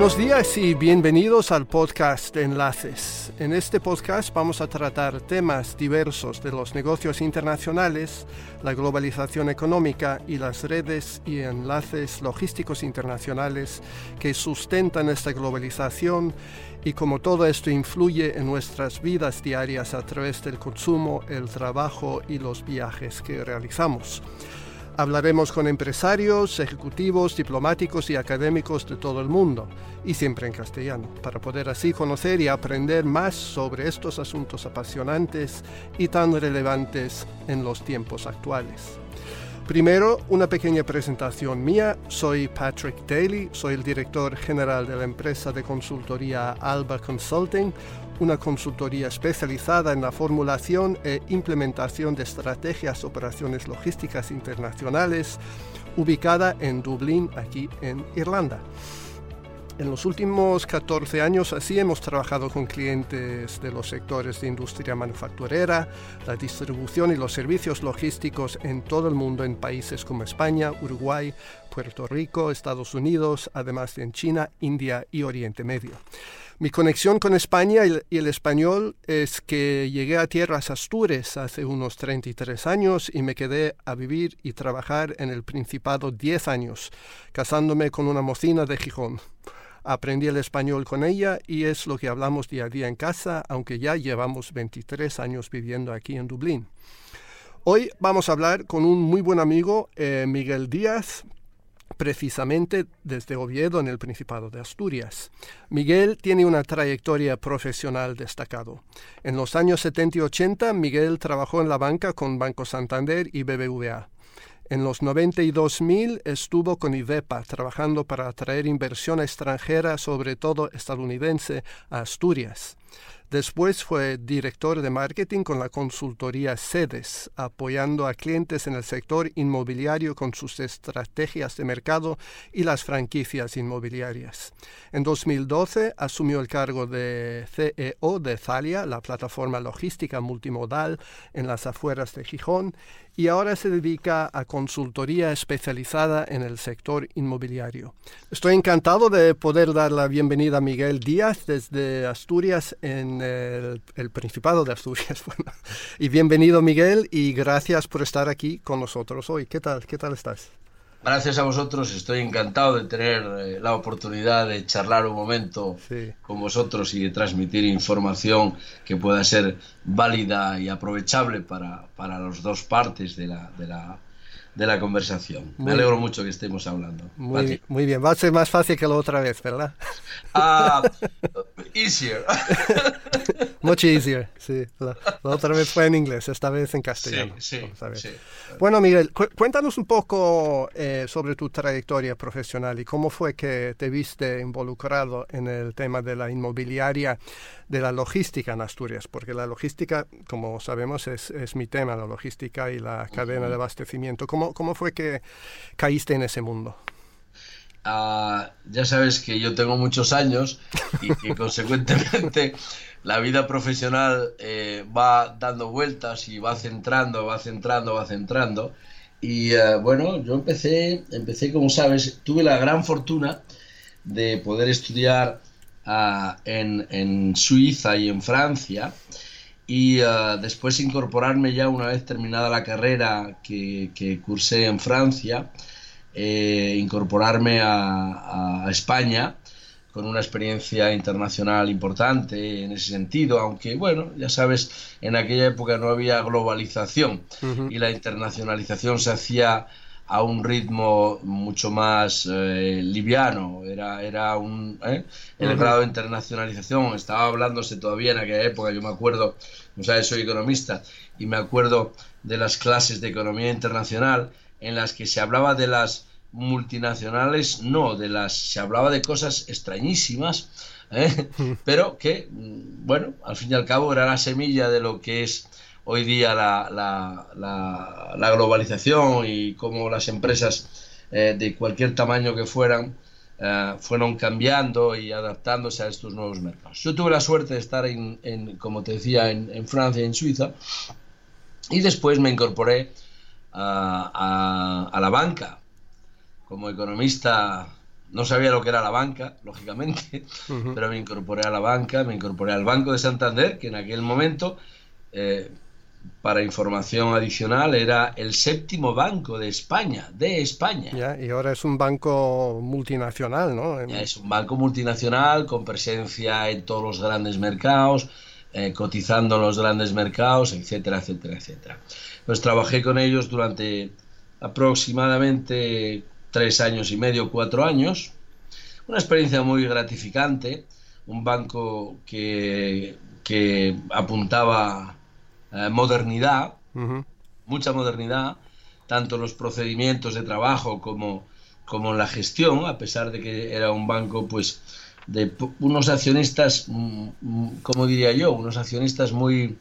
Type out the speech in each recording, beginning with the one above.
Buenos días y bienvenidos al podcast Enlaces. En este podcast vamos a tratar temas diversos de los negocios internacionales, la globalización económica y las redes y enlaces logísticos internacionales que sustentan esta globalización y cómo todo esto influye en nuestras vidas diarias a través del consumo, el trabajo y los viajes que realizamos. Hablaremos con empresarios, ejecutivos, diplomáticos y académicos de todo el mundo, y siempre en castellano, para poder así conocer y aprender más sobre estos asuntos apasionantes y tan relevantes en los tiempos actuales. Primero, una pequeña presentación mía. Soy Patrick Daly, soy el director general de la empresa de consultoría Alba Consulting, una consultoría especializada en la formulación e implementación de estrategias operaciones logísticas internacionales, ubicada en Dublín, aquí en Irlanda. En los últimos 14 años así hemos trabajado con clientes de los sectores de industria manufacturera, la distribución y los servicios logísticos en todo el mundo en países como España, Uruguay, Puerto Rico, Estados Unidos, además de en China, India y Oriente Medio. Mi conexión con España y el español es que llegué a tierras Astures hace unos 33 años y me quedé a vivir y trabajar en el Principado 10 años, casándome con una mocina de Gijón. Aprendí el español con ella y es lo que hablamos día a día en casa, aunque ya llevamos 23 años viviendo aquí en Dublín. Hoy vamos a hablar con un muy buen amigo, eh, Miguel Díaz, precisamente desde Oviedo en el Principado de Asturias. Miguel tiene una trayectoria profesional destacado. En los años 70 y 80, Miguel trabajó en la banca con Banco Santander y BBVA. En los 92.000 estuvo con IDEPA trabajando para atraer inversión extranjera, sobre todo estadounidense, a Asturias. Después fue director de marketing con la consultoría SEDES, apoyando a clientes en el sector inmobiliario con sus estrategias de mercado y las franquicias inmobiliarias. En 2012 asumió el cargo de CEO de Thalia, la plataforma logística multimodal en las afueras de Gijón, y ahora se dedica a consultoría especializada en el sector inmobiliario. Estoy encantado de poder dar la bienvenida a Miguel Díaz desde Asturias en el, Principado de Asturias. y bienvenido Miguel y gracias por estar aquí con nosotros hoy. ¿Qué tal? ¿Qué tal estás? Gracias a vosotros, estoy encantado de tener eh, la oportunidad de charlar un momento con vosotros y de transmitir información que pueda ser válida y aprovechable para, para las dos partes de la, de la, de la conversación. Me alegro mucho que estemos hablando. Muy, muy, bien, va a ser más fácil que la otra vez, ¿verdad? Ah, easier. Much easier, sí. La, otra vez fue en inglés, esta vez en castellano. Sí, sí, Bueno, Miguel, cuéntanos un poco eh, sobre tu trayectoria profesional y cómo fue que te viste involucrado en el tema de la inmobiliaria, de la logística en Asturias, porque la logística, como sabemos, es, es mi tema, la logística y la cadena de abastecimiento. ¿Cómo, ¿Cómo fue que caíste en ese mundo? Ah, ya sabes que yo tengo muchos años y que consecuentemente la vida profesional eh, va dando vueltas y va centrando, va centrando, va centrando. Y eh, bueno, yo empecé, empecé, como sabes, tuve la gran fortuna de poder estudiar ah, en, Suiza y en Francia y ah, después incorporarme ya una vez terminada la carrera que, que cursé en Francia, eh, incorporarme a, a España con una experiencia internacional importante en ese sentido, aunque bueno, ya sabes, en aquella época no había globalización y la internacionalización se hacía a un ritmo mucho más eh, liviano, era, era un, ¿eh? el grado de internacionalización, estaba hablándose todavía en aquella época, yo me acuerdo, o sea, soy economista, y me acuerdo de las clases de economía internacional en las que se hablaba de las multinacionales no, de las se hablaba de cosas extrañísimas, ¿eh? pero que, mm, bueno, al fin y al cabo era la semilla de lo que es hoy día la, la, la, globalización y cómo las empresas eh, de cualquier tamaño que fueran eh, fueron cambiando y adaptándose a estos nuevos mercados. Yo tuve la suerte de estar, en, en como te decía, en, en, Francia y en Suiza y después me incorporé a, a, a la banca como economista no sabía lo que era la banca, lógicamente, pero me incorporé a la banca, me incorporé al Banco de Santander, que en aquel momento, eh, para información adicional, era el séptimo banco de España, de España. y ahora es un banco multinacional, ¿no? es un banco multinacional con presencia en todos los grandes mercados, eh, cotizando en los grandes mercados, etcétera, etcétera, etcétera. Pues trabajé con ellos durante aproximadamente tres años y medio, cuatro años. Una experiencia muy gratificante, un banco que, que apuntaba eh, modernidad, mucha modernidad, tanto en los procedimientos de trabajo como, como en la gestión, a pesar de que era un banco pues de unos accionistas, mm, mm, como diría yo, unos accionistas muy...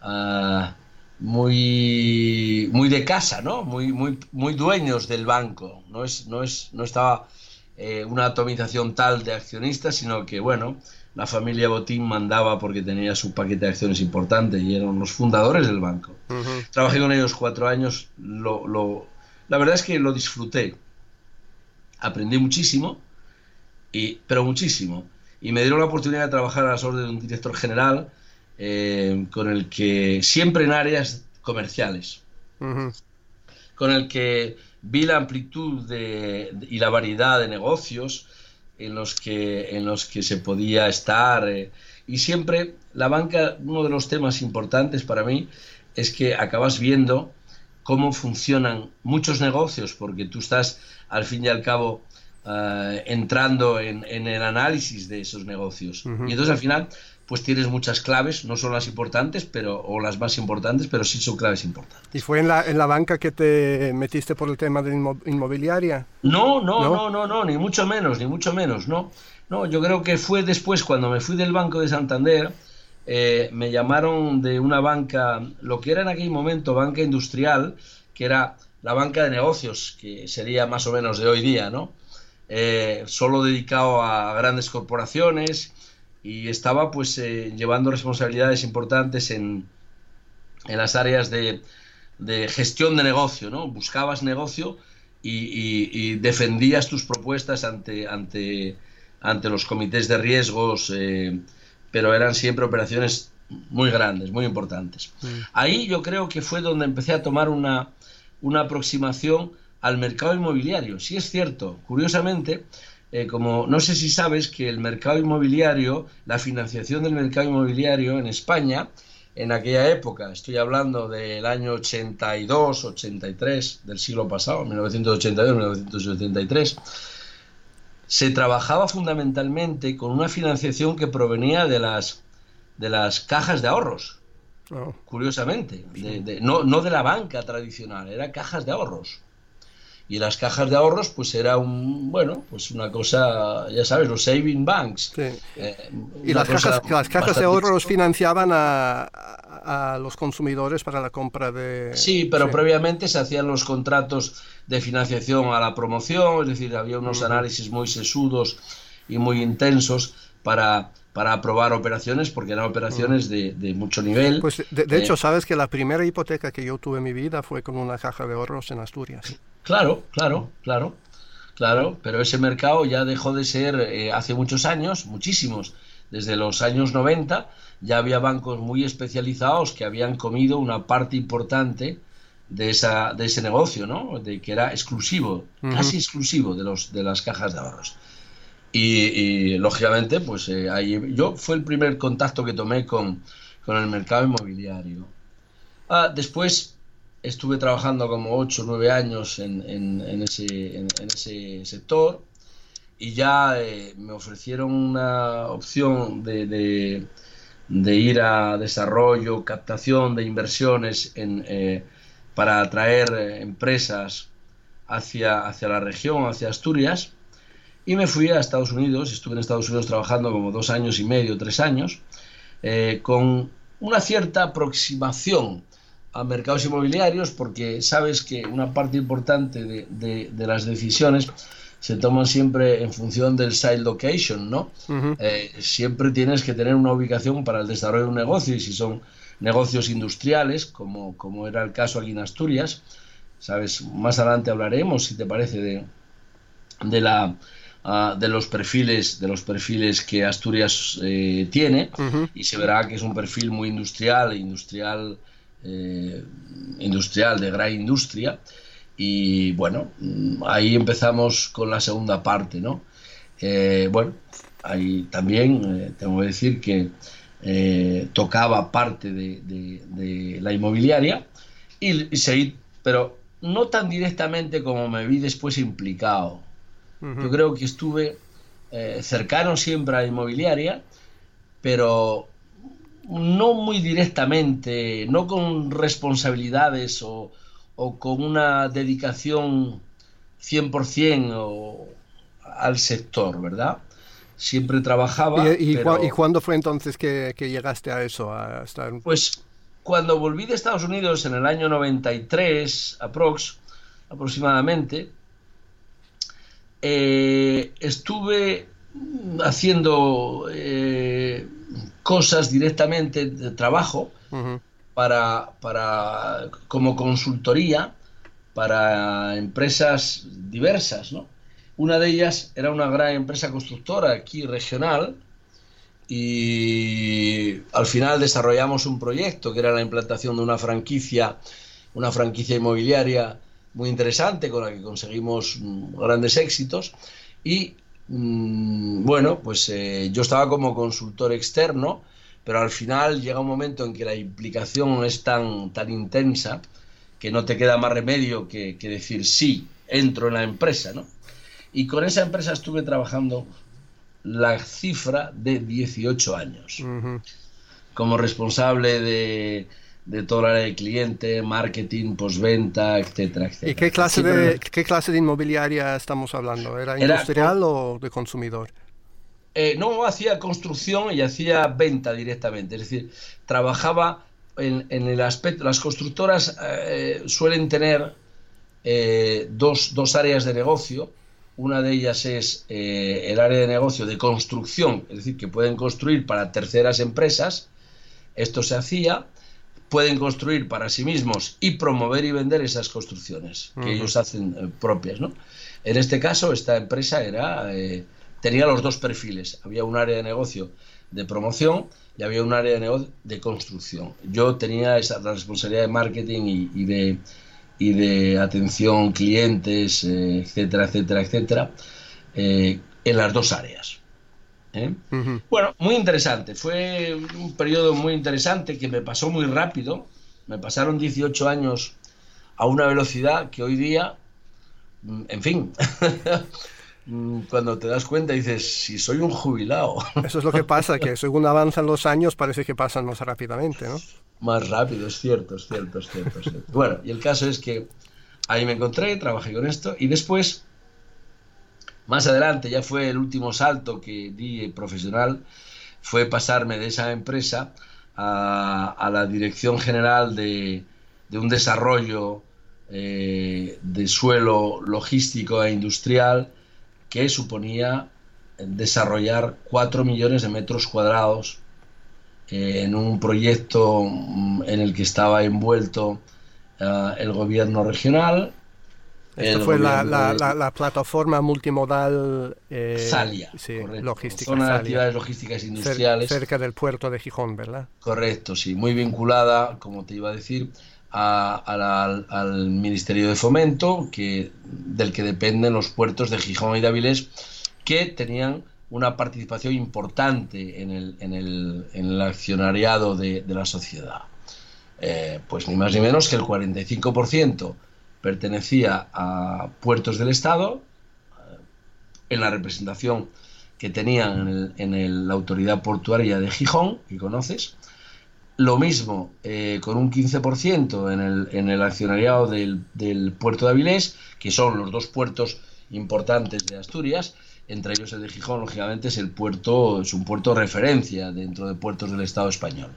Ah, muy, muy de casa, ¿no? Muy, muy, muy dueños del banco. No, es, no, es, no estaba eh, una atomización tal de accionistas, sino que, bueno, la familia Botín mandaba porque tenía su paquete de acciones importante y eran los fundadores del banco. Trabajé con ellos cuatro años, lo, lo, la verdad es que lo disfruté. Aprendí muchísimo, y, pero muchísimo. Y me dieron la oportunidad de trabajar a las órdenes de un director general eh, con el que siempre en áreas comerciales, con el que vi la amplitud de, y la variedad de negocios en los que, en los que se podía estar. Eh, y siempre la banca, uno de los temas importantes para mí es que acabas viendo cómo funcionan muchos negocios, porque tú estás al fin y al cabo eh, entrando en, el análisis de esos negocios. Y entonces al final pues tienes muchas claves, no son las importantes, pero o las más importantes, pero sí son claves importantes. ¿Y fue en la, en la banca que te metiste por el tema de inmobiliaria? No, no, no, no, no, ni mucho menos, ni mucho menos, no. No, yo creo que fue después cuando me fui del Banco de Santander, eh, me llamaron de una banca, lo que era en aquel momento banca industrial, que era la banca de negocios, que sería más o menos de hoy día, ¿no? Eh, solo dedicado a grandes corporaciones y estaba pues eh, llevando responsabilidades importantes en, en las áreas de, de, gestión de negocio, ¿no? Buscabas negocio y, defendías tus propuestas ante, ante, ante los comités de riesgos, eh, pero eran siempre operaciones muy grandes, muy importantes. Mm. Ahí yo creo que fue donde empecé a tomar una, una aproximación al mercado inmobiliario. Si es cierto, curiosamente, eh, como no sé si sabes que el mercado inmobiliario, la financiación del mercado inmobiliario en España, en aquella época, estoy hablando del año 82, 83 del siglo pasado, 1982, 1983, se trabajaba fundamentalmente con una financiación que provenía de las, de las cajas de ahorros. Oh. Curiosamente, no, no de la banca tradicional, eran cajas de ahorros y las cajas de ahorros pues era un bueno pues una cosa ya sabes los saving banks. Eh, y las cajas, las cajas de ahorros financiaban a, a, los consumidores para la compra de sí pero previamente se hacían los contratos de financiación a la promoción es decir había unos análisis muy sesudos y muy intensos para para aprobar operaciones porque eran operaciones de, de mucho nivel. Pues de, hecho, eh, sabes que la primera hipoteca que yo tuve en mi vida fue con una caja de ahorros en Asturias. Claro, claro, claro, claro, pero ese mercado ya dejó de ser eh, hace muchos años, muchísimos, desde los años 90 ya había bancos muy especializados que habían comido una parte importante de, esa, de ese negocio, ¿no? De que era exclusivo, casi exclusivo de, los, de las cajas de ahorros. Y, lógicamente, pues eh, ahí yo fue el primer contacto que tomé con, con el mercado inmobiliario. Ah, después estuve trabajando como 8 o 9 años en, en, ese, en, ese, sector y ya eh, me ofrecieron una opción de, de, ir a desarrollo, captación de inversiones eh, para atraer empresas hacia, hacia la región, hacia Asturias. Y me fui a Estados Unidos, estuve en Estados Unidos trabajando como dos años y medio, tres años, eh, con una cierta aproximación a mercados inmobiliarios porque sabes que una parte importante de, de, las decisiones se toman siempre en función del site location, ¿no? Eh, siempre tienes que tener una ubicación para el desarrollo de un negocio y si son negocios industriales, como, como era el caso aquí en Asturias, sabes, más adelante hablaremos, si te parece, de, de la de los perfiles de los perfiles que Asturias eh, tiene y se verá que es un perfil muy industrial, industrial, eh, industrial de gran industria y bueno, mm, ahí empezamos con la segunda parte, ¿no? Eh, bueno, ahí también tengo que decir que tocaba parte de, la inmobiliaria y, y seguí, pero no tan directamente como me vi después implicado. Yo creo que estuve eh, cercano siempre a la inmobiliaria, pero no muy directamente, no con responsabilidades o, con una dedicación 100% o, al sector, ¿verdad? Siempre trabajaba. ¿Y, y, cuándo fue entonces que, llegaste a eso? A estar... Pues cuando volví de Estados Unidos en el año 93, aprox, aproximadamente, eh, estuve haciendo eh, cosas directamente de trabajo para, para, como consultoría para empresas diversas, ¿no? Una de ellas era una gran empresa constructora aquí regional, y al final desarrollamos un proyecto que era la implantación de una franquicia, una franquicia inmobiliaria muy interesante con la que conseguimos mm, grandes éxitos y mm, bueno, pues eh, yo estaba como consultor externo, pero al final llega un momento en que la implicación es tan, tan intensa que no te queda más remedio que, que decir sí, entro en la empresa, ¿no? Y con esa empresa estuve trabajando la cifra de 18 años. Como responsable de, de toda la área de cliente, marketing, postventa, etcétera, etcétera. ¿Y qué clase, de, qué clase de inmobiliaria estamos hablando? ¿Era industrial o de consumidor? Eh, no, hacía construcción y hacía venta directamente. Es decir, trabajaba en, el aspecto. Las constructoras eh, suelen tener eh, dos, dos áreas de negocio una de ellas es eh, el área de negocio de construcción, es decir, que pueden construir para terceras empresas. Esto se hacía. Pueden construir para sí mismos y promover y vender esas construcciones que ellos hacen eh, propias. ¿no? En este caso, esta empresa era, eh, tenía los dos perfiles. Había un área de negocio de promoción y había un área de negocio de construcción. Yo tenía esa responsabilidad de marketing y de y de atención clientes, eh, etcétera, etcétera, etcétera, en las dos áreas. ¿Eh? Bueno, muy interesante. Fue un periodo muy interesante que me pasó muy rápido. Me pasaron 18 años a una velocidad que hoy día, mm, en fin, cuando te das cuenta dices, si soy un jubilado. Eso es lo que pasa, que según avanzan los años parece que pasan más rápidamente, ¿no? más rápido, es cierto, es cierto, es cierto, Bueno, y el caso es que ahí me encontré, trabajé con esto y después, más adelante, ya fue el último salto que di profesional, fue pasarme de esa empresa a, la dirección general de, un desarrollo eh, de suelo logístico e industrial que suponía desarrollar 4 millones de metros cuadrados en un proyecto mm, en el que estaba envuelto eh, el gobierno regional. Esto fue la, plataforma multimodal eh, Salia, logística. Zona de actividades logísticas industriales. cerca del puerto de Gijón, ¿verdad? Correcto, sí, muy vinculada, como te iba a decir, al Ministerio de Fomento, que, del que dependen los puertos de Gijón y de Avilés, que tenían una participación importante en el, en el, en el accionariado de, la sociedad. Eh, pues ni más ni menos que el 45% pertenecía a puertos del Estado, eh, en la representación que tenían en, la autoridad portuaria de Gijón, que conoces. Lo mismo eh, con un 15% en el, en el accionariado del, del puerto de Avilés, que son los dos puertos importantes de Asturias, entre ellos el de Gijón, lógicamente, es el puerto, es un puerto referencia dentro de puertos del Estado español.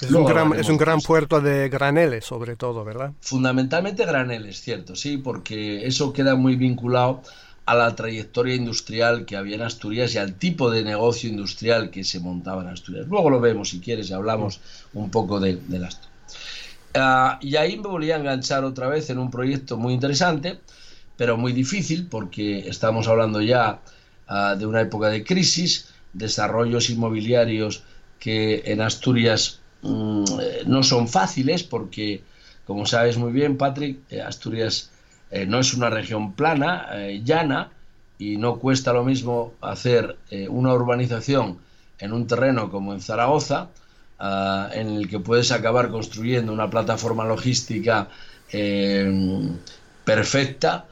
Es, un gran, es un gran, puerto de graneles, sobre todo, ¿verdad? Fundamentalmente graneles, cierto, sí, porque eso queda muy vinculado a la trayectoria industrial que había en Asturias y al tipo de negocio industrial que se montaba en Asturias. Luego lo vemos, si quieres, y hablamos un poco de, de las... Uh, y ahí me volví a enganchar otra vez en un proyecto muy interesante pero muy difícil porque estamos hablando ya ah, de una época de crisis, desarrollos inmobiliarios que en Asturias mm, no son fáciles porque, como sabes muy bien, Patrick, eh, Asturias eh, no es una región plana, eh, llana, y no cuesta lo mismo hacer una urbanización en un terreno como en Zaragoza, ah, en el que puedes acabar construyendo una plataforma logística perfecta,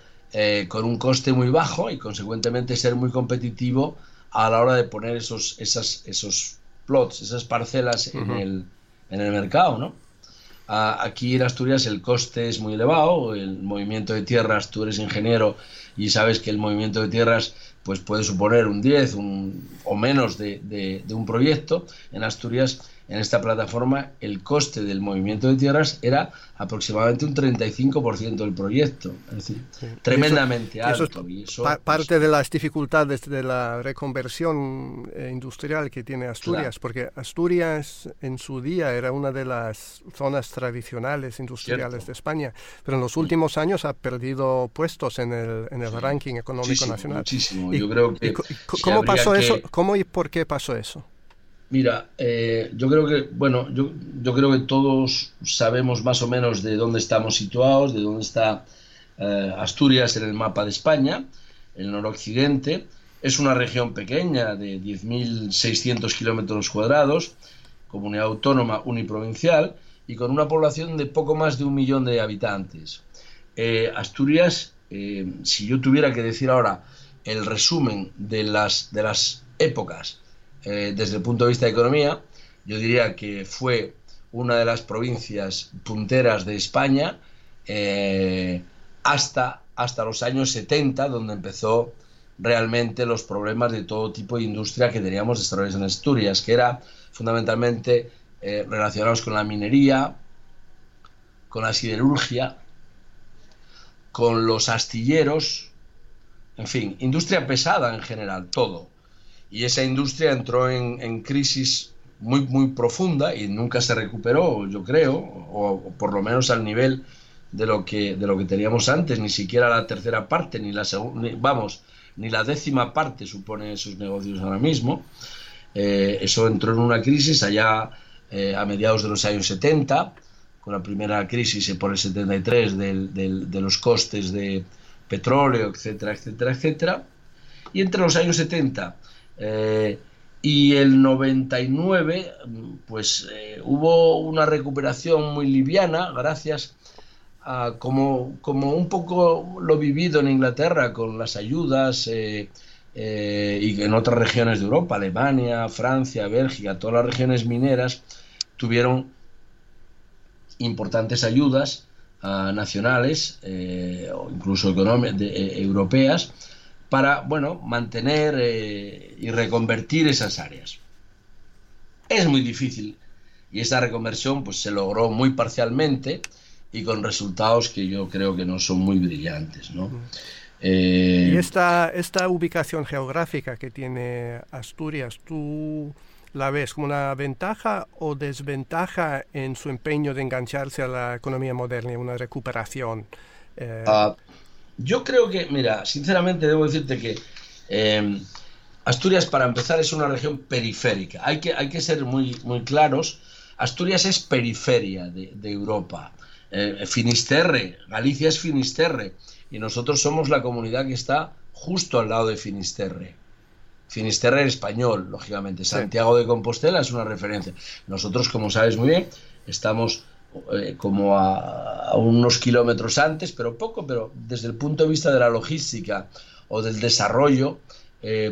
con un coste muy bajo y consecuentemente ser muy competitivo a la hora de poner esos, esas, esos plots, esas parcelas en, el, en el mercado, ¿no? aquí en Asturias el coste es muy elevado, el movimiento de tierras, tú eres ingeniero y sabes que el movimiento de tierras pues puede suponer un 10 un, o menos de, de, un proyecto. En Asturias en esta plataforma el coste del movimiento de tierras era aproximadamente un 35% del proyecto, es decir, tremendamente alto. parte de las dificultades de la reconversión eh, industrial que tiene Asturias, porque Asturias en su día era una de las zonas tradicionales industriales de España, pero en los últimos años ha perdido puestos en el, en el ranking económico nacional. Muchísimo, yo creo que... ¿Cómo pasó eso? ¿Cómo y por qué pasó eso? Mira, eh, yo creo que, bueno, yo, yo, creo que todos sabemos más o menos de dónde estamos situados, de dónde está eh, Asturias en el mapa de España, el noroccidente. Es una región pequeña de 10.600 kilómetros cuadrados, comunidad autónoma uniprovincial y con una población de poco más de un millón de habitantes. Eh, Asturias, si yo tuviera que decir ahora el resumen de las, de las épocas, eh, desde el punto de vista de economía, yo diría que fue una de las provincias punteras de España eh, hasta, hasta los años 70, donde empezó realmente los problemas de todo tipo de industria que teníamos desarrollados en Asturias, que era fundamentalmente eh, relacionados con la minería, con la siderurgia, con los astilleros, en fin, industria pesada en general, todo y esa industria entró en, crisis muy, muy profunda y nunca se recuperó, yo creo, o, por lo menos al nivel de lo que de lo que teníamos antes, ni siquiera la tercera parte, ni la segunda, vamos, ni la décima parte supone esos negocios ahora mismo. Eh, eso entró en una crisis allá eh, a mediados de los años 70, con la primera crisis por el 73 de los costes de petróleo, etcétera, etcétera, etcétera. Y entre los años 70 eh, y el 99, pues eh, hubo una recuperación muy liviana, gracias a como, como un poco lo vivido en Inglaterra con las ayudas eh, y en otras regiones de Europa, Alemania, Francia, Bélgica, todas las regiones mineras tuvieron importantes ayudas ah, nacionales o incluso europeas para, bueno, mantener eh, y reconvertir esas áreas. Es muy difícil y esa reconversión pues se logró muy parcialmente y con resultados que yo creo que no son muy brillantes, ¿no? Eh, y esta, esta ubicación geográfica que tiene Asturias, ¿tú la ves como una ventaja o desventaja en su empeño de engancharse a la economía moderna y una recuperación? Eh, ah, yo creo que, mira, sinceramente debo decirte que eh, Asturias, para empezar, es una región periférica. Hay que, hay que ser muy, muy claros. Asturias es periferia de, Europa. Eh, Finisterre, Galicia es Finisterre. Y nosotros somos la comunidad que está justo al lado de Finisterre. Finisterre en español, lógicamente. Santiago de Compostela es una referencia. Nosotros, como sabes muy bien, estamos eh, como a, unos kilómetros antes, pero poco, pero desde el punto de vista de la logística o del desarrollo, eh,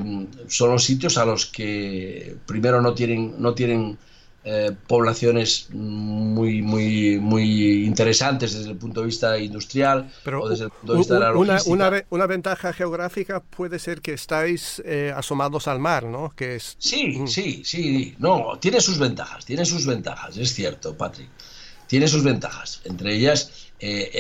son los sitios a los que primero no tienen, no tienen eh, poblaciones muy, muy, muy interesantes desde el punto de vista industrial o desde el punto de vista de la logística. Una, una, ventaja geográfica puede ser que estáis asomados al mar, ¿no? Que es... Sí, sí, sí. No, tiene sus ventajas, tiene sus ventajas, es cierto, Patrick tiene sus ventajas, entre ellas eh,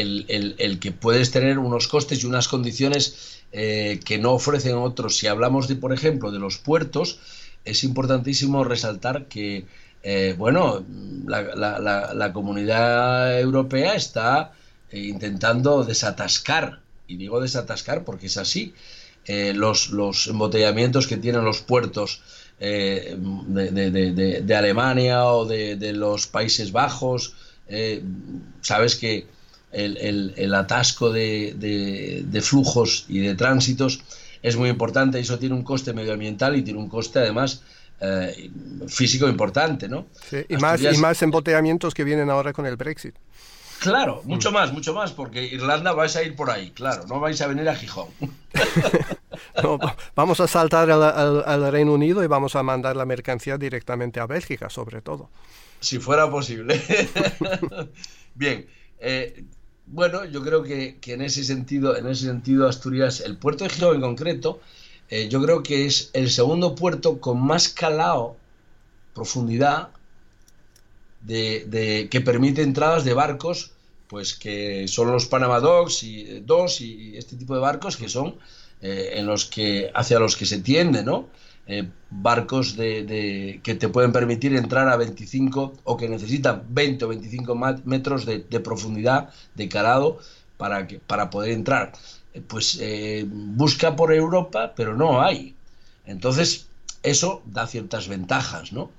el, que puedes tener unos costes y unas condiciones eh, que no ofrecen otros. Si hablamos de, por ejemplo, de los puertos, es importantísimo resaltar que, eh, bueno, la, comunidad europea está intentando desatascar. Y digo desatascar porque es así, los, los embotellamientos que tienen los puertos eh, de, Alemania o de, los Países Bajos, eh, sabes que el, atasco de, flujos y de tránsitos es muy importante, eso tiene un coste medioambiental y tiene un coste además físico importante, ¿no? y, más, y más embotellamientos que vienen ahora con el Brexit. Claro, mucho más, mucho más, porque Irlanda vais a ir por ahí, claro, no vais a venir a Gijón. vamos a saltar al, Reino Unido y vamos a mandar la mercancía directamente a Bélgica, sobre todo. Si fuera posible. Bien, eh, bueno, yo creo que, en ese sentido, en ese sentido, Asturias, el puerto de Gijón en concreto, eh, yo creo que es el segundo puerto con más calado, profundidad, de, que permite entradas de barcos, pues que son los Panama Dogs y dos y este tipo de barcos que son eh, en los que hacia los que se tiende, ¿no? Eh, barcos de, que te pueden permitir entrar a 25 o que necesitan 20 o 25 metros de, profundidad de calado para, que, para poder entrar. Eh, pues busca por Europa, pero no hay. Entonces, eso da ciertas ventajas, ¿no?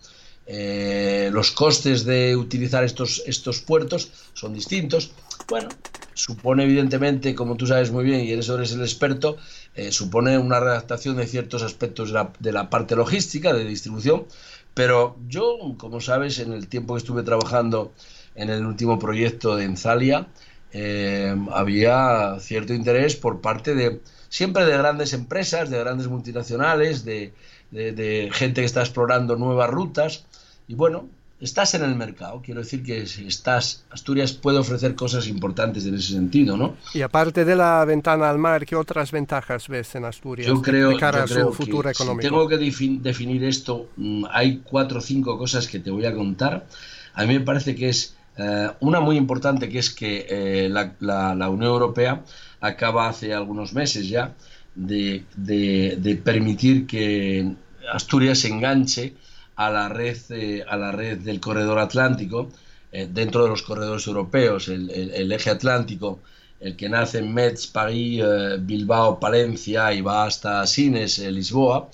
Eh, los costes de utilizar estos, estos puertos son distintos. Bueno, supone evidentemente, como tú sabes muy bien y eres, eres el experto, eh, supone una redactación de ciertos aspectos de la, parte logística, de distribución, pero yo, como sabes, en el tiempo que estuve trabajando en el último proyecto de Enzalia, eh, había cierto interés por parte de siempre de grandes empresas, de grandes multinacionales, de, de, gente que está explorando nuevas rutas. Y bueno, estás en el mercado. Quiero decir que estás, Asturias puede ofrecer cosas importantes en ese sentido, ¿no? Y aparte de la ventana al mar, ¿qué otras ventajas ves en Asturias yo creo, de cara a su futuro económico? Si tengo que definir esto, mm, hay cuatro o cinco cosas que te voy a contar. A mí me parece que es eh, una muy importante, que es que eh, la, Unión Europea acaba hace algunos meses ya de, de permitir que Asturias se enganche a la red, eh, a la red del corredor atlántico, eh, dentro de los corredores europeos, el, eje atlántico, el que nace en Metz, París, eh, Bilbao, Palencia y va hasta Sines, Lisboa,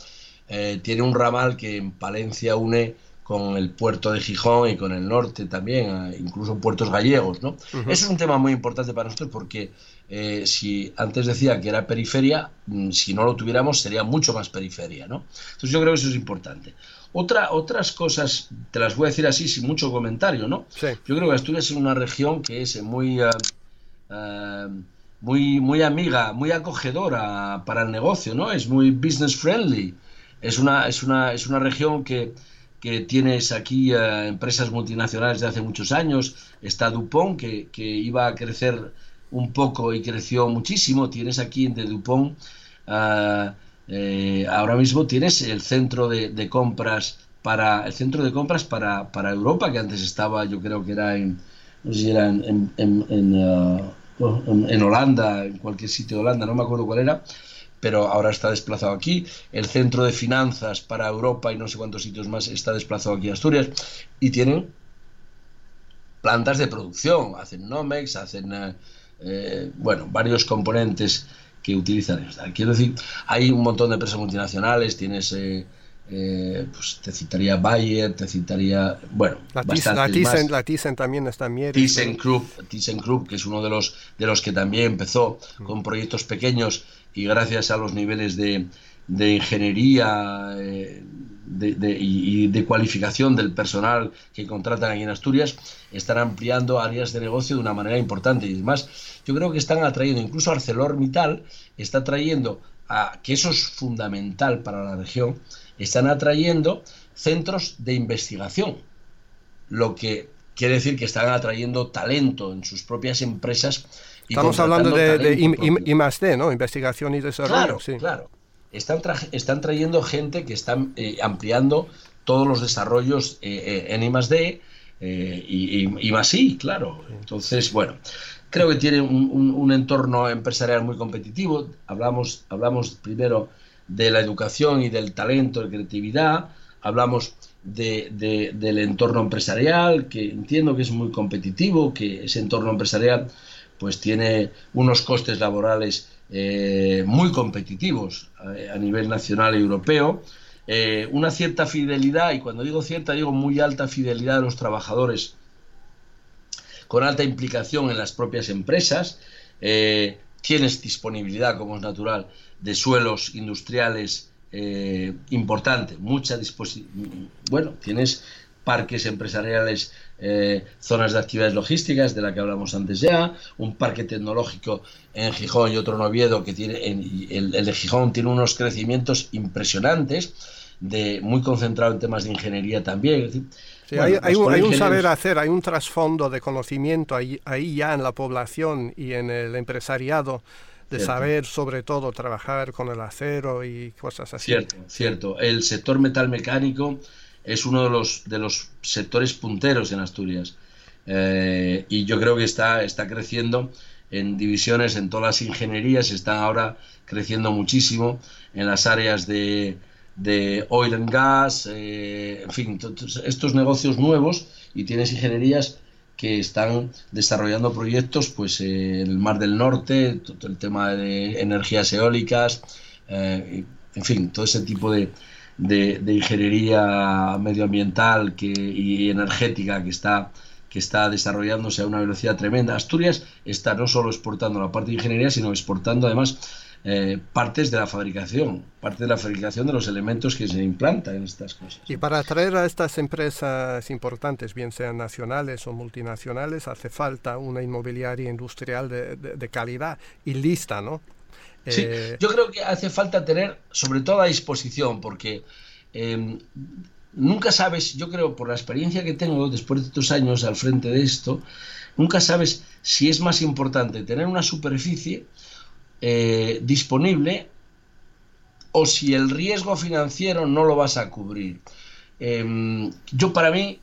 tiene un ramal que en Palencia une con el puerto de Gijón y con el norte también, incluso puertos gallegos, ¿no? Eso es un tema muy importante para nosotros porque si antes decía que era periferia, mm, si no lo tuviéramos sería mucho más periferia, ¿no? Entonces yo creo que eso es importante. Otra, otras cosas, te las voy a decir así sin mucho comentario, ¿no? Yo creo que Asturias es una región que es muy, eh, eh, muy, muy amiga, muy acogedora para el negocio, ¿no? Es muy business friendly. Es una, es una, es una región que, que tienes aquí eh, empresas multinacionales de hace muchos años. Está Dupont, que, que, iba a crecer un poco y creció muchísimo. Tienes aquí de Dupont eh, ahora mismo tienes el centro de, compras para el centro de compras para, para, Europa que antes estaba yo creo que era en era en, uh, en, Holanda en cualquier sitio de Holanda no me acuerdo cuál era pero ahora está desplazado aquí. El centro de finanzas para Europa y no sé cuántos sitios más está desplazado aquí en Asturias. Y tienen plantas de producción. Hacen Nomex hacen uh, eh, bueno varios componentes que utilizan. Quiero decir, hay un montón de empresas multinacionales, tienes, eh, eh, pues te citaría Bayer, te citaría, bueno, la Thyssen, la Thyssen, también está en Mieres. ThyssenKrupp, que es uno de los, de los que también empezó mm. con proyectos pequeños y gracias a los niveles de, de ingeniería eh, y, de cualificación del personal que contratan aquí en Asturias, están ampliando áreas de negocio de una manera importante. Y además, yo creo que están atrayendo, incluso ArcelorMittal está atrayendo, a, que eso es fundamental para la región, están atrayendo centros de investigación, lo que quiere decir que están atrayendo talento en sus propias empresas. Estamos hablando de, I, ¿no? Investigación y desarrollo. sí. claro están, están trayendo gente que están eh, ampliando todos los desarrollos eh, eh, en I más D y, más I, claro. Entonces, bueno, creo que tiene un, entorno empresarial muy competitivo. Hablamos, hablamos primero de la educación y del talento, de creatividad. Hablamos de, del entorno empresarial, que entiendo que es muy competitivo, que ese entorno empresarial pues tiene unos costes laborales eh, muy competitivos eh, a, nivel nacional y europeo, eh, una cierta fidelidad, y cuando digo cierta digo muy alta fidelidad de los trabajadores, con alta implicación en las propias empresas, tienes disponibilidad, como es natural, de suelos industriales importante, mucha disposición, bueno, tienes parques empresariales, eh, zonas de actividades logísticas, de la que hablamos antes ya, un parque tecnológico en Gijón y otro en Oviedo, que tiene, el, de Gijón tiene unos crecimientos impresionantes, de, muy concentrado en temas de ingeniería también. hay, un, saber hacer, hay un trasfondo de conocimiento ahí, ahí ya en la población y en el empresariado de saber sobre todo trabajar con el acero y cosas así. Cierto, cierto. El sector metal mecánico es uno de los, de los sectores punteros en Asturias. Eh, y yo creo que está, está creciendo en divisiones, en todas las ingenierías, están ahora creciendo muchísimo en las áreas de, de oil and gas, eh, en fin, estos negocios nuevos y tienes ingenierías que están desarrollando proyectos pues en el Mar del Norte, todo el tema de energías eólicas, eh, en fin, todo ese tipo de, de, ingeniería medioambiental que, y energética que está, que está desarrollándose a una velocidad tremenda. Asturias está no solo exportando la parte de ingeniería, sino exportando además eh, partes de la fabricación, parte de la fabricación de los elementos que se implantan en estas cosas. Y para atraer a estas empresas importantes, bien sean nacionales o multinacionales, hace falta una inmobiliaria industrial de, de calidad y lista, ¿no? Sí, eh, yo creo que hace falta tener sobre todo a disposición, porque em, nunca sabes, yo creo por la experiencia que tengo después de estos años al frente de esto, nunca sabes si es más importante tener una superficie eh, disponible o si el riesgo financiero no lo vas a cubrir. Yo para mí,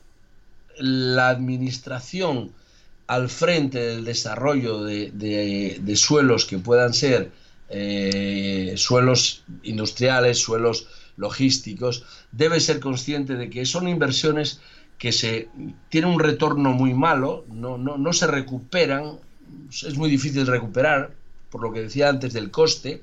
la administración al frente del desarrollo de suelos que puedan ser eh, suelos industriales, suelos logísticos, debe ser consciente de que son inversiones que se tienen un retorno muy malo, no, no, se recuperan, es muy difícil recuperar, por lo que decía antes del coste,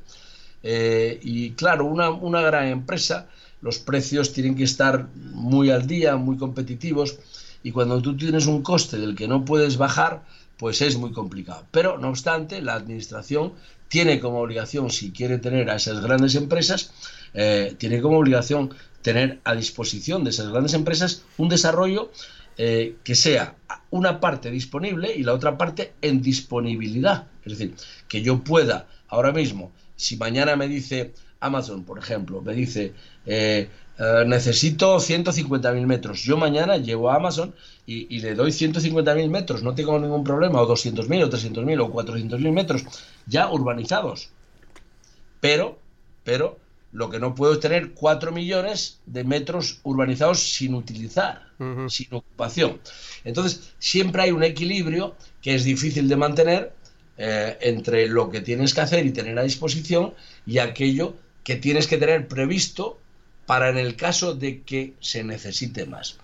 eh, y claro, una, una gran empresa, los precios tienen que estar muy al día, muy competitivos, y cuando tú tienes un coste del que no puedes bajar, pues es muy complicado. Pero, no obstante, la administración tiene como obligación, si quiere tener a esas grandes empresas, eh, tiene como obligación tener a disposición de esas grandes empresas un desarrollo eh, que sea una parte disponible y la otra parte en disponibilidad. Es decir, que yo pueda ahora mismo, si mañana me dice Amazon, por ejemplo, me dice, eh, eh, necesito 150.000 metros. Yo mañana llevo a Amazon y, le doy 150.000 metros, no tengo ningún problema, o 200.000, o 300.000, o 400.000 metros ya urbanizados. Pero, pero, lo que no puedo es tener 4 millones de metros urbanizados sin utilizar, sin ocupación. Entonces, siempre hay un equilibrio que es difícil de mantener eh, entre lo que tienes que hacer y tener a disposición y aquello que tienes que tener previsto para en el caso de que se necesite más.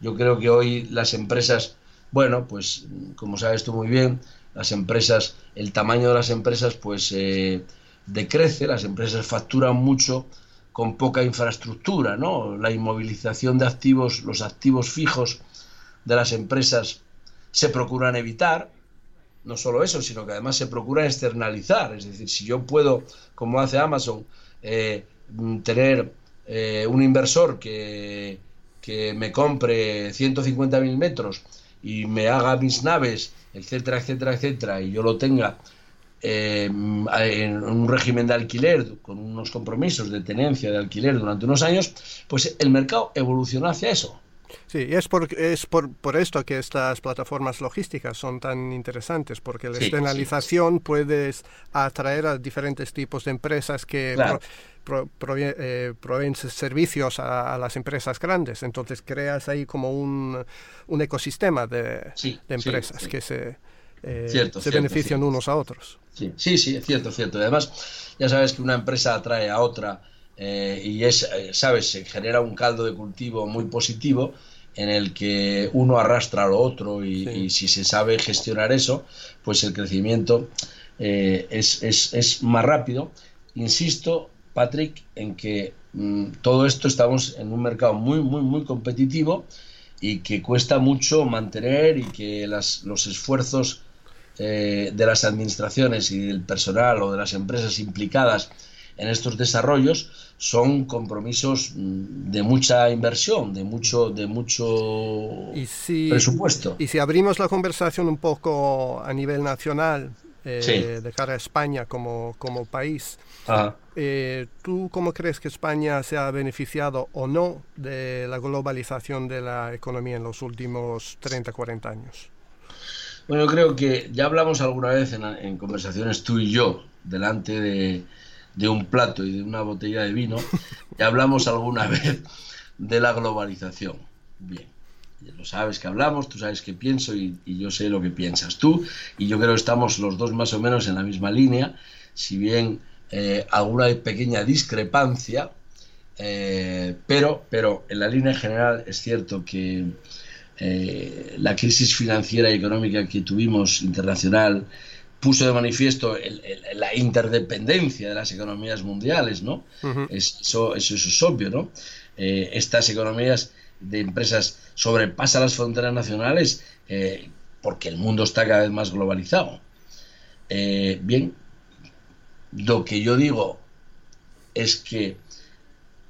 Yo creo que hoy las empresas, bueno, pues como sabes tú muy bien, las empresas, el tamaño de las empresas pues eh, decrece, las empresas facturan mucho con poca infraestructura, ¿no? La inmovilización de activos, los activos fijos de las empresas se procuran evitar, no solo eso, sino que además se procura externalizar, es decir, si yo puedo, como hace Amazon, eh, tener eh, un inversor que, que me compre 150.000 metros y me haga mis naves, etcétera, etcétera, etcétera, y yo lo tenga eh, en un régimen de alquiler, con unos compromisos de tenencia de alquiler durante unos años, pues el mercado evoluciona hacia eso. Sí, es por, es por, por esto que estas plataformas logísticas son tan interesantes, porque la externalización puedes atraer a diferentes tipos de empresas que eh, proveen servicios a, las empresas grandes. Entonces creas ahí como un, un ecosistema de, empresas que se, eh, se benefician unos a otros. Sí, sí, sí, es cierto, cierto. además, ya sabes que una empresa atrae a otra eh, y es, sabes, se genera un caldo de cultivo muy positivo en el que uno arrastra a lo otro y, si se sabe gestionar eso, pues el crecimiento eh, es, es, más rápido. Insisto, Patrick, en que mm, todo esto estamos en un mercado muy, muy, muy competitivo y que cuesta mucho mantener y que las, los esfuerzos eh, de las administraciones y del personal o de las empresas implicadas en estos desarrollos son compromisos mm, de mucha inversión, de mucho, de mucho presupuesto. Y si abrimos la conversación un poco a nivel nacional, eh, de cara a España como, como país, eh, ¿tú cómo crees que España se ha beneficiado o no de la globalización de la economía en los últimos 30, 40 años? Bueno, creo que ya hablamos alguna vez en conversaciones tú y yo, delante de, de un plato y de una botella de vino, ya hablamos alguna vez de la globalización. Bien, lo sabes que hablamos, tú sabes que pienso y, yo sé lo que piensas tú, y yo creo que estamos los dos más o menos en la misma línea, si bien eh, alguna pequeña discrepancia, eh, pero, pero en la línea general es cierto que eh, la crisis financiera y económica que tuvimos internacional puso de manifiesto la interdependencia de las economías mundiales, ¿no? eso, eso, es obvio, ¿no? Eh, estas economías de empresas sobrepasan las fronteras nacionales eh, porque el mundo está cada vez más globalizado. Eh, bien, lo que yo digo es que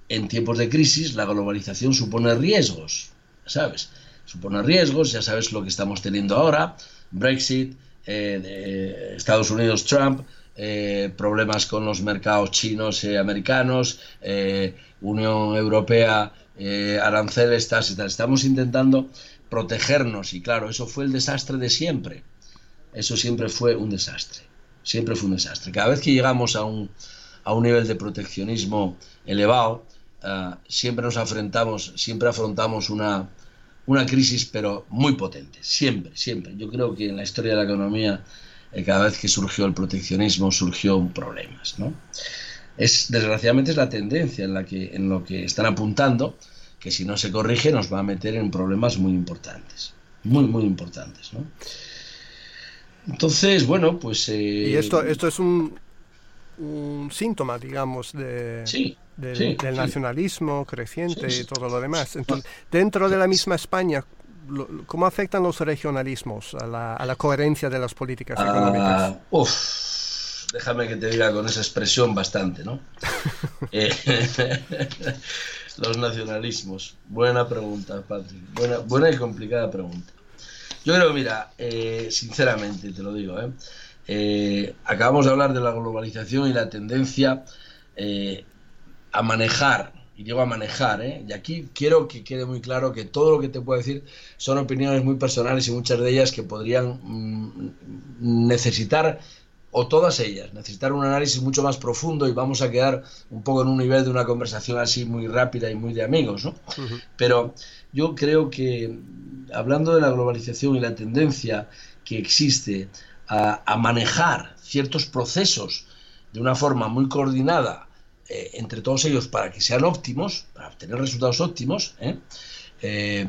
en tiempos de crisis la globalización supone riesgos, ¿sabes? Supone riesgos, ya sabes lo que estamos teniendo ahora, Brexit, eh, Estados Unidos Trump, eh, problemas con los mercados chinos y americanos, eh, Unión Europea, aranceles, tal, tal. Estamos intentando protegernos y claro, eso fue el desastre de siempre. Eso siempre fue un desastre. Siempre fue un desastre. Cada vez que llegamos a un, a un nivel de proteccionismo elevado, siempre nos afrontamos, siempre afrontamos una, una crisis, pero muy potente, siempre, siempre. Yo creo que en la historia de la economía, eh, cada vez que surgió el proteccionismo, surgió problemas, ¿no? Es, desgraciadamente es la tendencia en, la que, en lo que están apuntando, que si no se corrige nos va a meter en problemas muy importantes, muy, muy importantes, ¿no? Entonces, bueno, pues... Eh, y esto, esto es un, un síntoma, digamos, de, del, nacionalismo creciente y todo lo demás. Entonces, dentro de la misma España, ¿cómo afectan los regionalismos a la, a la coherencia de las políticas ah, económicas? Uf, déjame que te diga con esa expresión bastante, ¿no? Eh, los nacionalismos. Buena pregunta, Patrick. Buena, buena y complicada pregunta. Yo creo, mira, eh, sinceramente te lo digo, ¿eh? Eh, acabamos de hablar de la globalización y la tendencia a manejar, y digo a manejar, ¿eh? y aquí quiero que quede muy claro que todo lo que te puedo decir son opiniones muy personales y muchas de ellas que podrían mm, necesitar, o todas ellas, necesitar un análisis mucho más profundo y vamos a quedar un poco en un nivel de una conversación así muy rápida y muy de amigos, ¿no? Pero yo creo que hablando de la globalización y la tendencia que existe a, manejar ciertos procesos de una forma muy coordinada eh, entre todos ellos para que sean óptimos, para obtener resultados óptimos, ¿eh? Eh,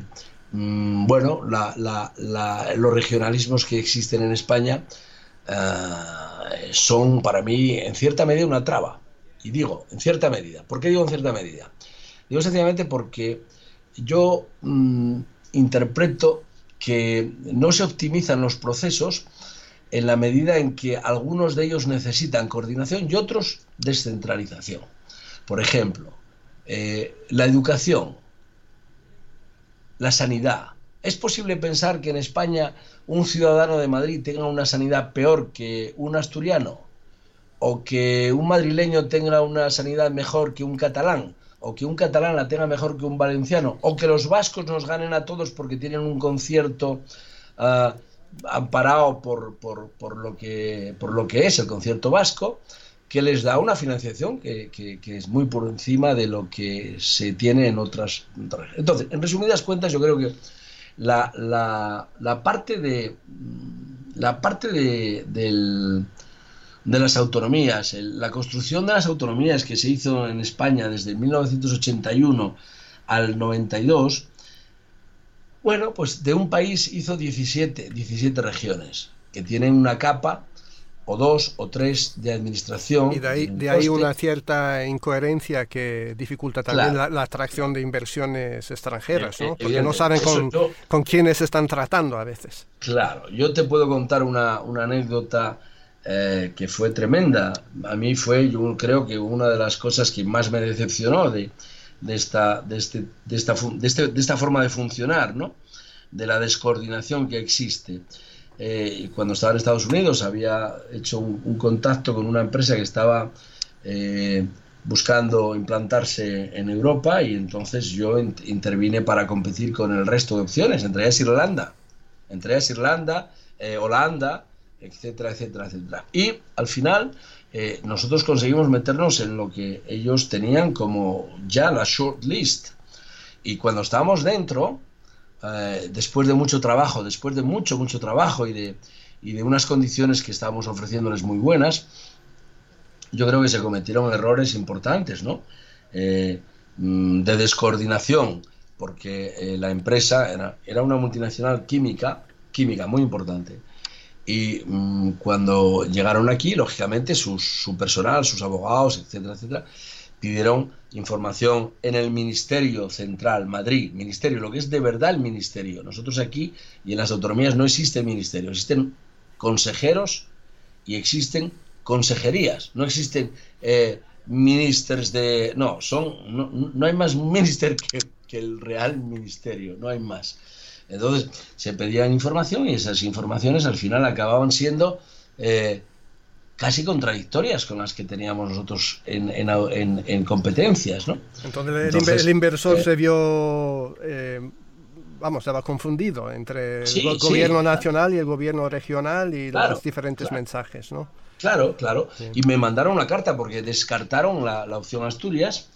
mm, bueno, los regionalismos que existen en España son para mí en cierta medida una traba. Y digo, en cierta medida. ¿Por qué digo en cierta medida? Digo sencillamente porque yo mm, interpreto que no se optimizan los procesos en la medida en que algunos de ellos necesitan coordinación y otros descentralización. Por ejemplo, eh, la educación, la sanidad. ¿Es posible pensar que en España un ciudadano de Madrid tenga una sanidad peor que un asturiano? ¿O que un madrileño tenga una sanidad mejor que un catalán? ¿O que un catalán la tenga mejor que un valenciano? ¿O que los vascos nos ganen a todos porque tienen un concierto... Ah, amparado por, por, por, lo que, por lo que es el concierto vasco, que les da una financiación que, que, es muy por encima de lo que se tiene en otras. Entonces, en resumidas cuentas, yo creo que la, la, la parte de la parte de, del, de las autonomías, la construcción de las autonomías que se hizo en España desde 1981 al 92, Bueno, pues de un país hizo 17, 17 regiones, que tienen una capa o dos o tres de administración. Y de ahí, de ahí una cierta incoherencia que dificulta también la, atracción de inversiones extranjeras, ¿no? Eh, Porque no saben con, con quiénes están tratando a veces. Claro, yo te puedo contar una, una anécdota eh, que fue tremenda. A mí fue, yo creo que una de las cosas que más me decepcionó de, de, esta, de, este, de, esta, este, de esta forma de funcionar, ¿no? De la descoordinación que existe. Eh, cuando estaba en Estados Unidos había hecho un, contacto con una empresa que estaba eh, buscando implantarse en Europa y entonces yo intervine para competir con el resto de opciones, entre ellas Irlanda, entre ellas Irlanda, eh, Holanda, etcétera, etcétera, etcétera. Y al final nosotros conseguimos meternos en lo que ellos tenían como ya la short list. Y cuando estábamos dentro, eh, después de mucho trabajo, después de mucho, mucho trabajo y de, y de unas condiciones que estábamos ofreciéndoles muy buenas, yo creo que se cometieron errores importantes, ¿no? Eh, mm, de descoordinación, porque eh, la empresa era, era, una multinacional química, química muy importante. Y mm, cuando llegaron aquí, lógicamente, su personal, sus abogados, etcétera, etcétera, pidieron información en el Ministerio Central, Madrid, Ministerio, lo que es de verdad el Ministerio. Nosotros aquí y en las autonomías no existe ministerio, existen consejeros y existen consejerías, no existen eh, ministers de... No, son, no, hay más minister que, el real ministerio, no hay más. Entonces se pedían información y esas informaciones al final acababan siendo... Eh, casi contradictorias con las que teníamos nosotros en, en, en, competencias, ¿no? Entonces, el, inversor eh, se vio, eh, vamos, estaba confundido entre el gobierno nacional y el gobierno regional y los diferentes mensajes, ¿no? Claro, claro. Y me mandaron una carta porque descartaron la, la opción Asturias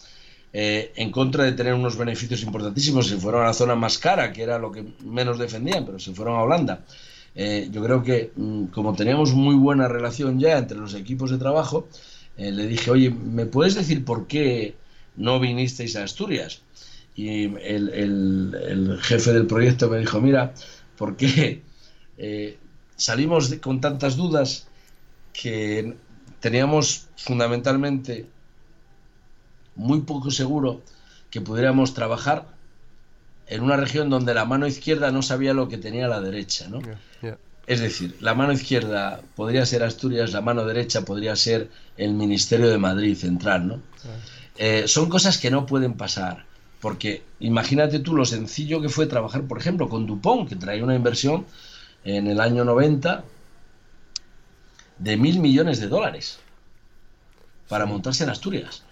eh, en contra de tener unos beneficios importantísimos. Se fueron a la zona más cara, que era lo que menos defendían, pero se fueron a Holanda. Eh, yo creo que mm, como teníamos muy buena relación ya entre los equipos de trabajo, eh, le dije, oye, ¿me puedes decir por qué no vinisteis a Asturias? Y el, jefe del proyecto me dijo, mira, porque eh, salimos con tantas dudas que teníamos fundamentalmente muy poco seguro que pudiéramos trabajar en una región donde la mano izquierda no sabía lo que tenía la derecha, ¿no? Es decir, la mano izquierda podría ser Asturias, la mano derecha podría ser el Ministerio de Madrid Central, ¿no? Eh, son cosas que no pueden pasar, porque imagínate tú lo sencillo que fue trabajar, por ejemplo, con Dupont, que traía una inversión en el año 90 de mil millones de dólares para montarse en Asturias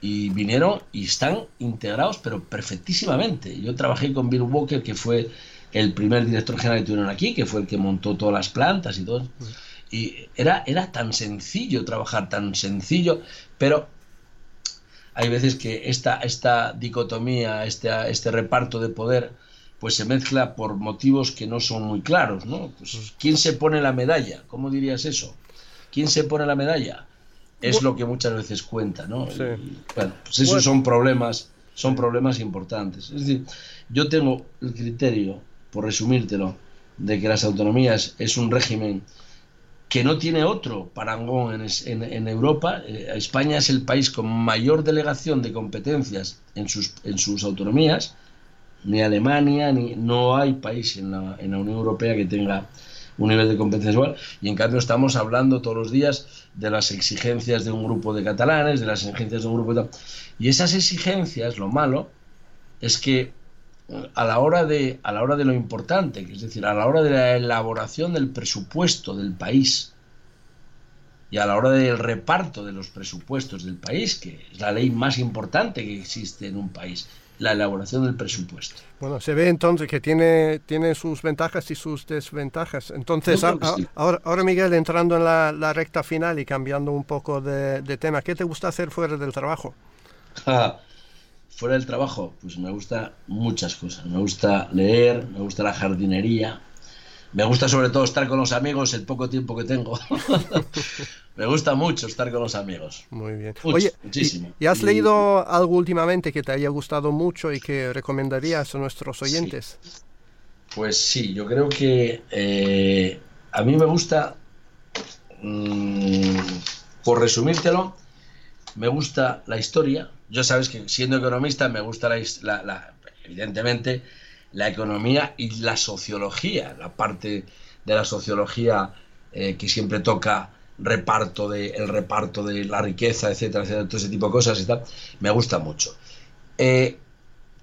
y vinieron y están integrados, pero perfectísimamente. Yo trabajé con Bill Walker, que fue el primer director general que tuvieron aquí, que fue el que montó todas las plantas y todo. Y era, era tan sencillo trabajar, tan sencillo, pero hay veces que esta, esta dicotomía, este, este reparto de poder, pues se mezcla por motivos que no son muy claros, ¿no? Pues, ¿quién se pone la medalla? ¿Cómo dirías eso? ¿Quién se pone la medalla? Es lo que muchas veces cuenta, ¿no? bueno, pues esos son problemas, son problemas importantes. Es decir, yo tengo el criterio, por resumírtelo, de que las autonomías es un régimen que no tiene otro parangón en, en, Europa. Eh, España es el país con mayor delegación de competencias en sus, en sus autonomías. Ni Alemania, ni no hay país en la, en la Unión Europea que tenga un nivel de competencia igual, y en cambio estamos hablando todos los días de las exigencias de un grupo de catalanes, de las exigencias de un grupo de tal. Y esas exigencias, lo malo, es que a la hora de, a la hora de lo importante, que es decir, a la hora de la elaboración del presupuesto del país, y a la hora del reparto de los presupuestos del país, que es la ley más importante que existe en un país, la elaboración del presupuesto. Bueno, se ve entonces que tiene, tiene sus ventajas y sus desventajas. Entonces, ahora, ahora, Miguel, entrando en la, recta final y cambiando un poco de, tema, ¿qué te gusta hacer fuera del trabajo? fuera del trabajo, pues me gusta muchas cosas. Me gusta leer, me gusta la jardinería, me gusta sobre todo estar con los amigos el poco tiempo que tengo. me gusta mucho estar con los amigos. Muy bien. Oye, muchísimo. ¿y, has leído algo últimamente que te haya gustado mucho y que recomendarías a nuestros oyentes? Pues sí, yo creo que eh, a mí me gusta, mm, por resumírtelo, me gusta la historia. Yo sabes que siendo economista me gusta la, evidentemente la economía y la sociología, la parte de la sociología eh, que siempre toca reparto de el reparto de la riqueza, etcétera, etcétera, todo ese tipo de cosas y tal, me gusta mucho. Eh,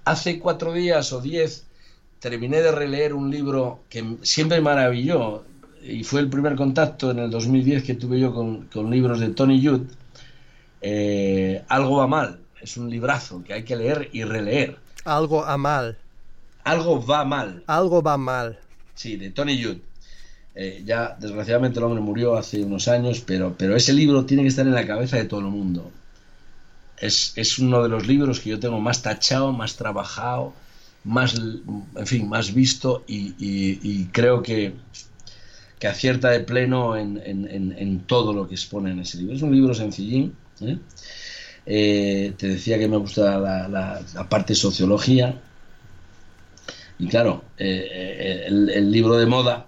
hace cuatro días o diez terminé de releer un libro que siempre me maravilló y fue el primer contacto en el 2010 que tuve yo con, libros de Tony Judd. Eh, Algo va mal, es un librazo que hay que leer y releer. Algo a mal. Algo va mal. Algo va mal. Sí, de Tony Judd. Eh, ya desgraciadamente el hombre murió hace unos años, pero, pero ese libro tiene que estar en la cabeza de todo el mundo. Es, es uno de los libros que yo tengo más tachado, más trabajado, más, en fin, más visto y, creo que, que, acierta de pleno en, todo lo que expone en ese libro. Es un libro sencillín. ¿eh? Eh, te decía que me gusta la, parte sociología. Y claro, el libro de moda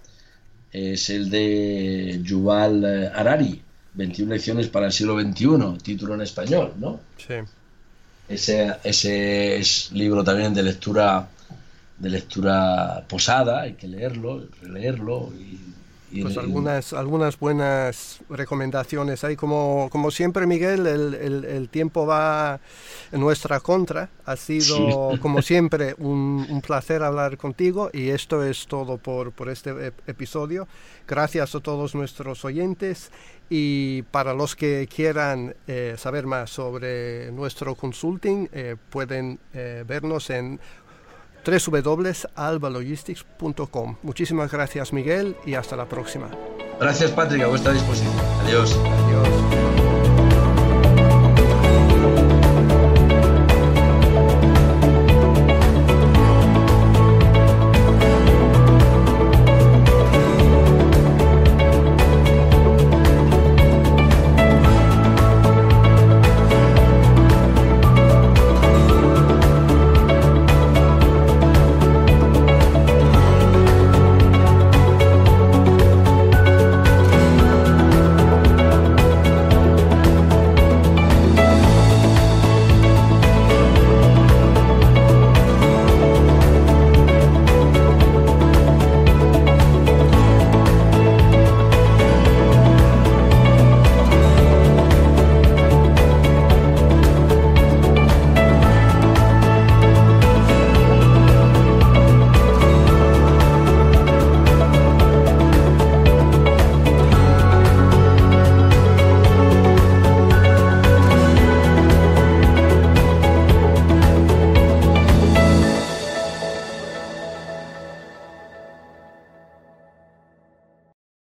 es el de Yuval Harari, 21 lecciones para el siglo XXI, título en español, ¿no? Sí. Ese, ese es libro también de lectura de lectura posada, hay que leerlo, releerlo y pues algunas, algunas buenas recomendaciones. Hay como, como siempre, Miguel, el, el, tiempo va en nuestra contra. Ha sido, como siempre, un, un, placer hablar contigo y esto es todo por, por este episodio. Gracias a todos nuestros oyentes y para los que quieran eh, saber más sobre nuestro consulting, eh, pueden eh, vernos en www.albalogistics.com. Muchísimas gracias Miguel y hasta la próxima. Gracias Patrick, a vuestra disposición. Adiós. Adiós.